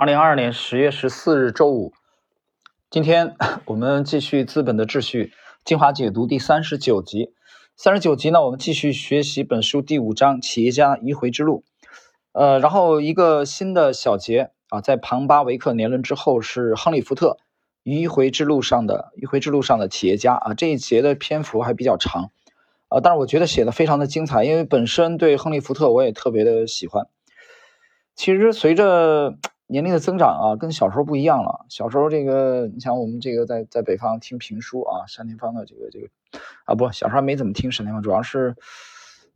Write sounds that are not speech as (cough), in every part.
二零二二年十月十四日周五，今天 (laughs) 我们继续《资本的秩序》精华解读第三十九集。三十九集呢，我们继续学习本书第五章企业家迂回之路。呃，然后一个新的小节啊，在庞巴维克年轮之后是亨利福特迂回之路上的迂回之路上的企业家啊。这一节的篇幅还比较长啊，但是我觉得写的非常的精彩，因为本身对亨利福特我也特别的喜欢。其实随着年龄的增长啊，跟小时候不一样了。小时候这个，你像我们这个在在北方听评书啊，单田芳的这个这个啊，不，小时候没怎么听单田芳，主要是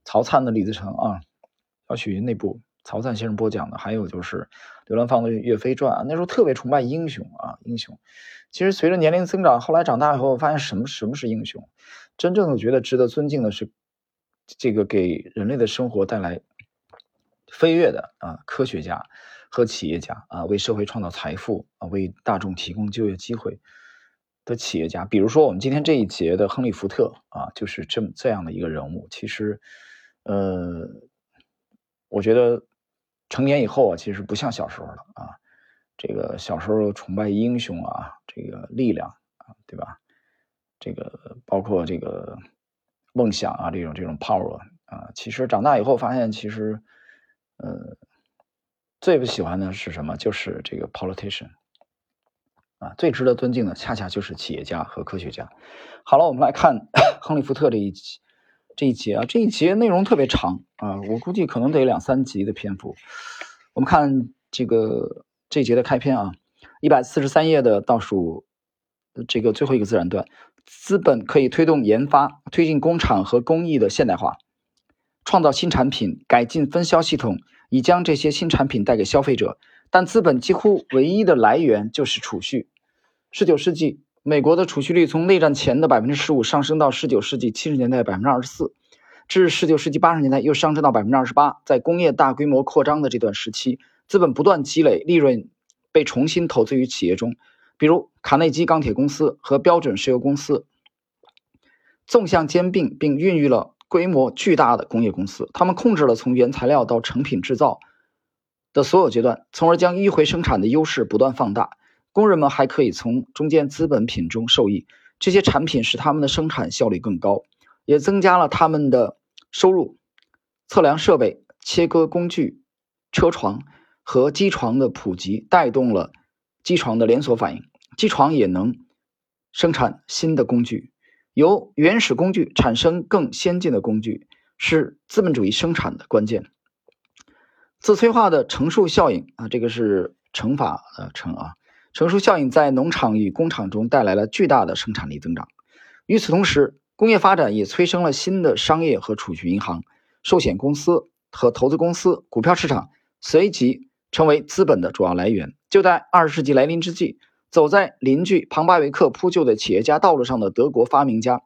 曹灿的《李自成》啊，小曲那部曹灿先生播讲的，还有就是刘兰芳的《岳飞传》啊。那时候特别崇拜英雄啊，英雄。其实随着年龄增长，后来长大以后，发现什么什么是英雄？真正的觉得值得尊敬的是这个给人类的生活带来飞跃的啊科学家。和企业家啊，为社会创造财富啊，为大众提供就业机会的企业家，比如说我们今天这一节的亨利·福特啊，就是这么这样的一个人物。其实，呃，我觉得成年以后啊，其实不像小时候了啊。这个小时候崇拜英雄啊，这个力量啊，对吧？这个包括这个梦想啊，这种这种 power 啊，其实长大以后发现，其实，呃。最不喜欢的是什么？就是这个 politician 啊，最值得尊敬的恰恰就是企业家和科学家。好了，我们来看 (coughs) 亨利·福特这一集这一节啊，这一节内容特别长啊，我估计可能得两三集的篇幅。我们看这个这一节的开篇啊，一百四十三页的倒数这个最后一个自然段：资本可以推动研发，推进工厂和工艺的现代化，创造新产品，改进分销系统。以将这些新产品带给消费者，但资本几乎唯一的来源就是储蓄。十九世纪，美国的储蓄率从内战前的百分之十五上升到十九世纪七十年代百分之二十四，至十九世纪八十年代又上升到百分之二十八。在工业大规模扩张的这段时期，资本不断积累，利润被重新投资于企业中，比如卡内基钢铁公司和标准石油公司，纵向兼并并孕育了。规模巨大的工业公司，他们控制了从原材料到成品制造的所有阶段，从而将迂回生产的优势不断放大。工人们还可以从中间资本品中受益，这些产品使他们的生产效率更高，也增加了他们的收入。测量设备、切割工具、车床和机床的普及，带动了机床的连锁反应，机床也能生产新的工具。由原始工具产生更先进的工具，是资本主义生产的关键。自催化的乘数效应啊，这个是乘法的乘啊，乘数效应在农场与工厂中带来了巨大的生产力增长。与此同时，工业发展也催生了新的商业和储蓄银行、寿险公司和投资公司，股票市场随即成为资本的主要来源。就在二十世纪来临之际。走在邻居庞巴维克铺就的企业家道路上的德国发明家，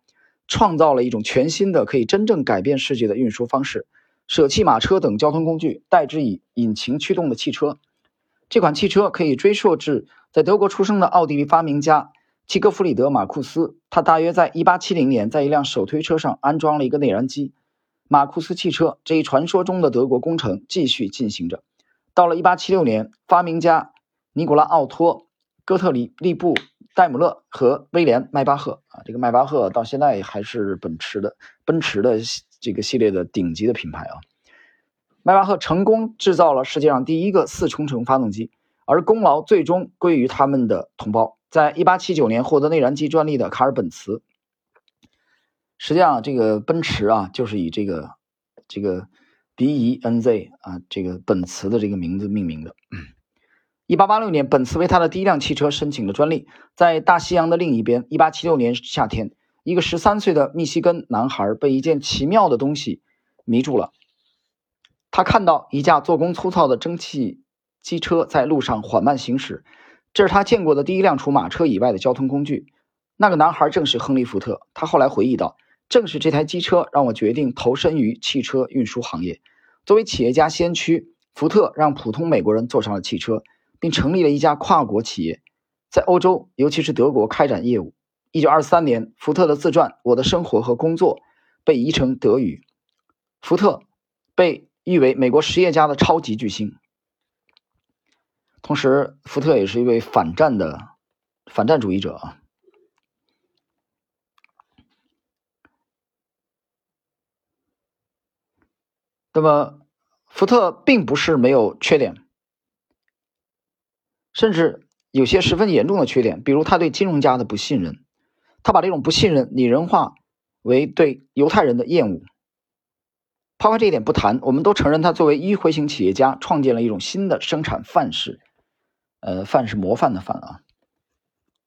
创造了一种全新的、可以真正改变世界的运输方式，舍弃马车等交通工具，代之以引擎驱动的汽车。这款汽车可以追溯至在德国出生的奥地利发明家齐格弗里德·马库斯。他大约在1870年在一辆手推车上安装了一个内燃机。马库斯汽车这一传说中的德国工程继续进行着。到了1876年，发明家尼古拉·奥托。哥特里利布戴姆勒和威廉迈巴赫啊，这个迈巴赫到现在还是奔驰的奔驰的这个系列的顶级的品牌啊。迈巴赫成功制造了世界上第一个四冲程发动机，而功劳最终归于他们的同胞，在1879年获得内燃机专利的卡尔本茨。实际上，这个奔驰啊，就是以这个这个 BENZ 啊，这个本茨的这个名字命名的。一八八六年，本茨为他的第一辆汽车申请了专利。在大西洋的另一边，一八七六年夏天，一个十三岁的密西根男孩被一件奇妙的东西迷住了。他看到一架做工粗糙的蒸汽机车在路上缓慢行驶，这是他见过的第一辆除马车以外的交通工具。那个男孩正是亨利·福特。他后来回忆道：“正是这台机车让我决定投身于汽车运输行业。作为企业家先驱，福特让普通美国人坐上了汽车。”并成立了一家跨国企业，在欧洲，尤其是德国开展业务。一九二三年，福特的自传《我的生活和工作》被译成德语。福特被誉为美国实业家的超级巨星。同时，福特也是一位反战的反战主义者啊。那么，福特并不是没有缺点，甚至有些十分严重的缺点，比如他对金融家的不信任，他把这种不信任拟人化为对犹太人的厌恶。抛开这一点不谈，我们都承认他作为迂回型企业家创建了一种新的生产范式，呃，范是模范的范啊。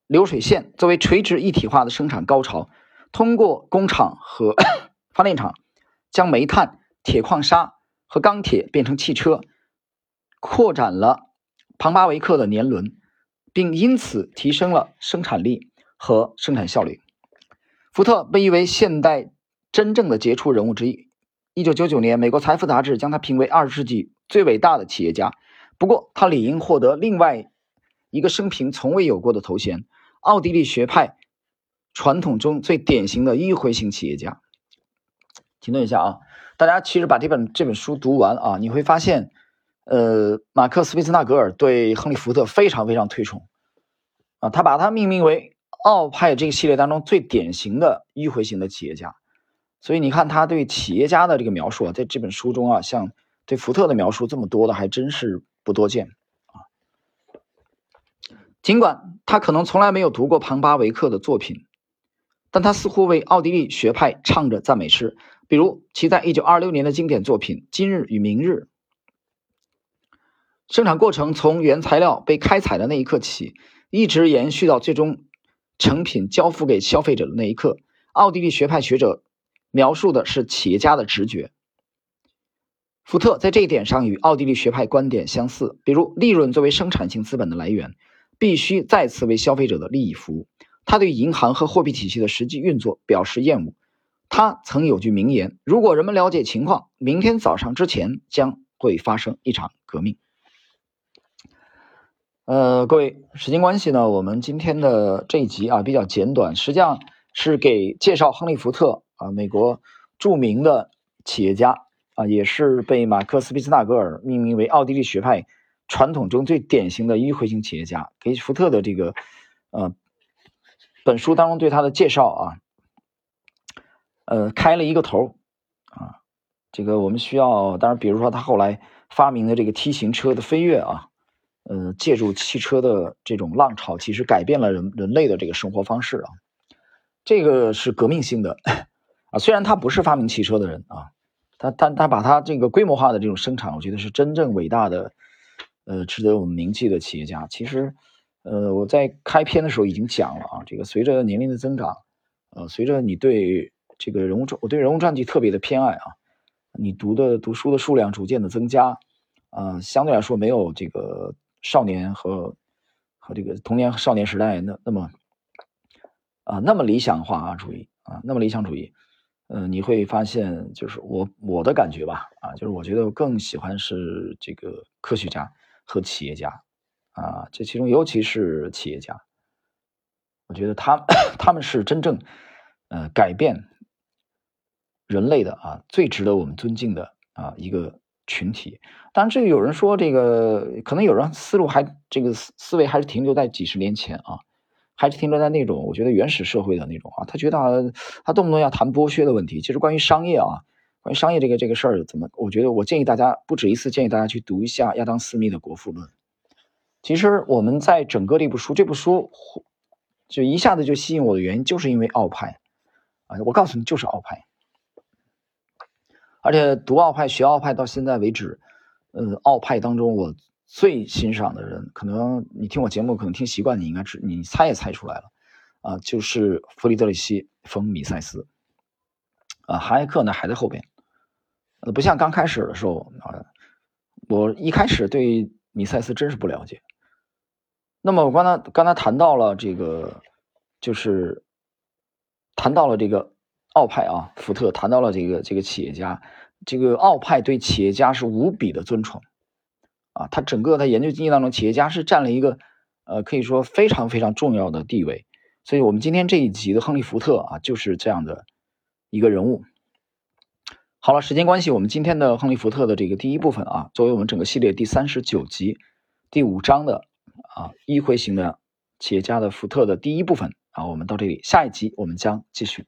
流水线作为垂直一体化的生产高潮，通过工厂和 (coughs) 发电厂将煤炭。铁矿砂和钢铁变成汽车，扩展了庞巴维克的年轮，并因此提升了生产力和生产效率。福特被誉为现代真正的杰出人物之一。一九九九年，美国财富杂志将他评为二十世纪最伟大的企业家。不过，他理应获得另外一个生平从未有过的头衔——奥地利学派传统中最典型的迂回型企业家。停顿一下啊！大家其实把这本这本书读完啊，你会发现，呃，马克思·韦斯纳格尔对亨利·福特非常非常推崇啊，他把他命名为奥派这个系列当中最典型的迂回型的企业家。所以你看他对企业家的这个描述啊，在这本书中啊，像对福特的描述这么多的还真是不多见啊。尽管他可能从来没有读过庞巴维克的作品，但他似乎为奥地利学派唱着赞美诗。比如其在一九二六年的经典作品《今日与明日》，生产过程从原材料被开采的那一刻起，一直延续到最终成品交付给消费者的那一刻。奥地利学派学者描述的是企业家的直觉。福特在这一点上与奥地利学派观点相似，比如利润作为生产性资本的来源，必须再次为消费者的利益服务。他对银行和货币体系的实际运作表示厌恶。他曾有句名言：“如果人们了解情况，明天早上之前将会发生一场革命。”呃，各位，时间关系呢，我们今天的这一集啊比较简短，实际上是给介绍亨利·福特啊，美国著名的企业家啊，也是被马克思·俾斯纳格尔命名为奥地利学派传统中最典型的迂回型企业家。给福特的这个呃本书当中对他的介绍啊。呃，开了一个头啊，这个我们需要，当然，比如说他后来发明的这个 T 型车的飞跃啊，呃，借助汽车的这种浪潮，其实改变了人人类的这个生活方式啊，这个是革命性的 (laughs) 啊。虽然他不是发明汽车的人啊，他他他把他这个规模化的这种生产，我觉得是真正伟大的，呃，值得我们铭记的企业家。其实，呃，我在开篇的时候已经讲了啊，这个随着年龄的增长，呃，随着你对这个人物传，我对人物传记特别的偏爱啊！你读的读书的数量逐渐的增加，啊，相对来说没有这个少年和和这个童年少年时代那那么啊那么理想化啊主义啊那么理想主义，嗯，你会发现就是我我的感觉吧啊，就是我觉得更喜欢是这个科学家和企业家啊，这其中尤其是企业家，我觉得他 (coughs) 他们是真正呃改变。人类的啊，最值得我们尊敬的啊一个群体。当然，这个有人说，这个可能有人思路还这个思思维还是停留在几十年前啊，还是停留在那种我觉得原始社会的那种啊。他觉得他动不动要谈剥削的问题。其实关于商业啊，关于商业这个这个事儿怎么，我觉得我建议大家不止一次建议大家去读一下亚当斯密的《国富论》。其实我们在整个这部书，这部书就一下子就吸引我的原因，就是因为奥派啊。我告诉你，就是奥派。而且读奥派、学奥派到现在为止，呃，奥派当中我最欣赏的人，可能你听我节目可能听习惯，你应该知，你猜也猜出来了，啊，就是弗里德里希·冯·米塞斯，啊，哈耶克呢还在后边，呃，不像刚开始的时候啊，我一开始对米塞斯真是不了解。那么我刚才刚才谈到了这个，就是谈到了这个。奥派啊，福特谈到了这个这个企业家，这个奥派对企业家是无比的尊崇啊，他整个在研究经济当中，企业家是占了一个呃可以说非常非常重要的地位。所以，我们今天这一集的亨利·福特啊，就是这样的一个人物。好了，时间关系，我们今天的亨利·福特的这个第一部分啊，作为我们整个系列第三十九集，第五章的啊一回型的企业家的福特的第一部分啊，我们到这里，下一集我们将继续。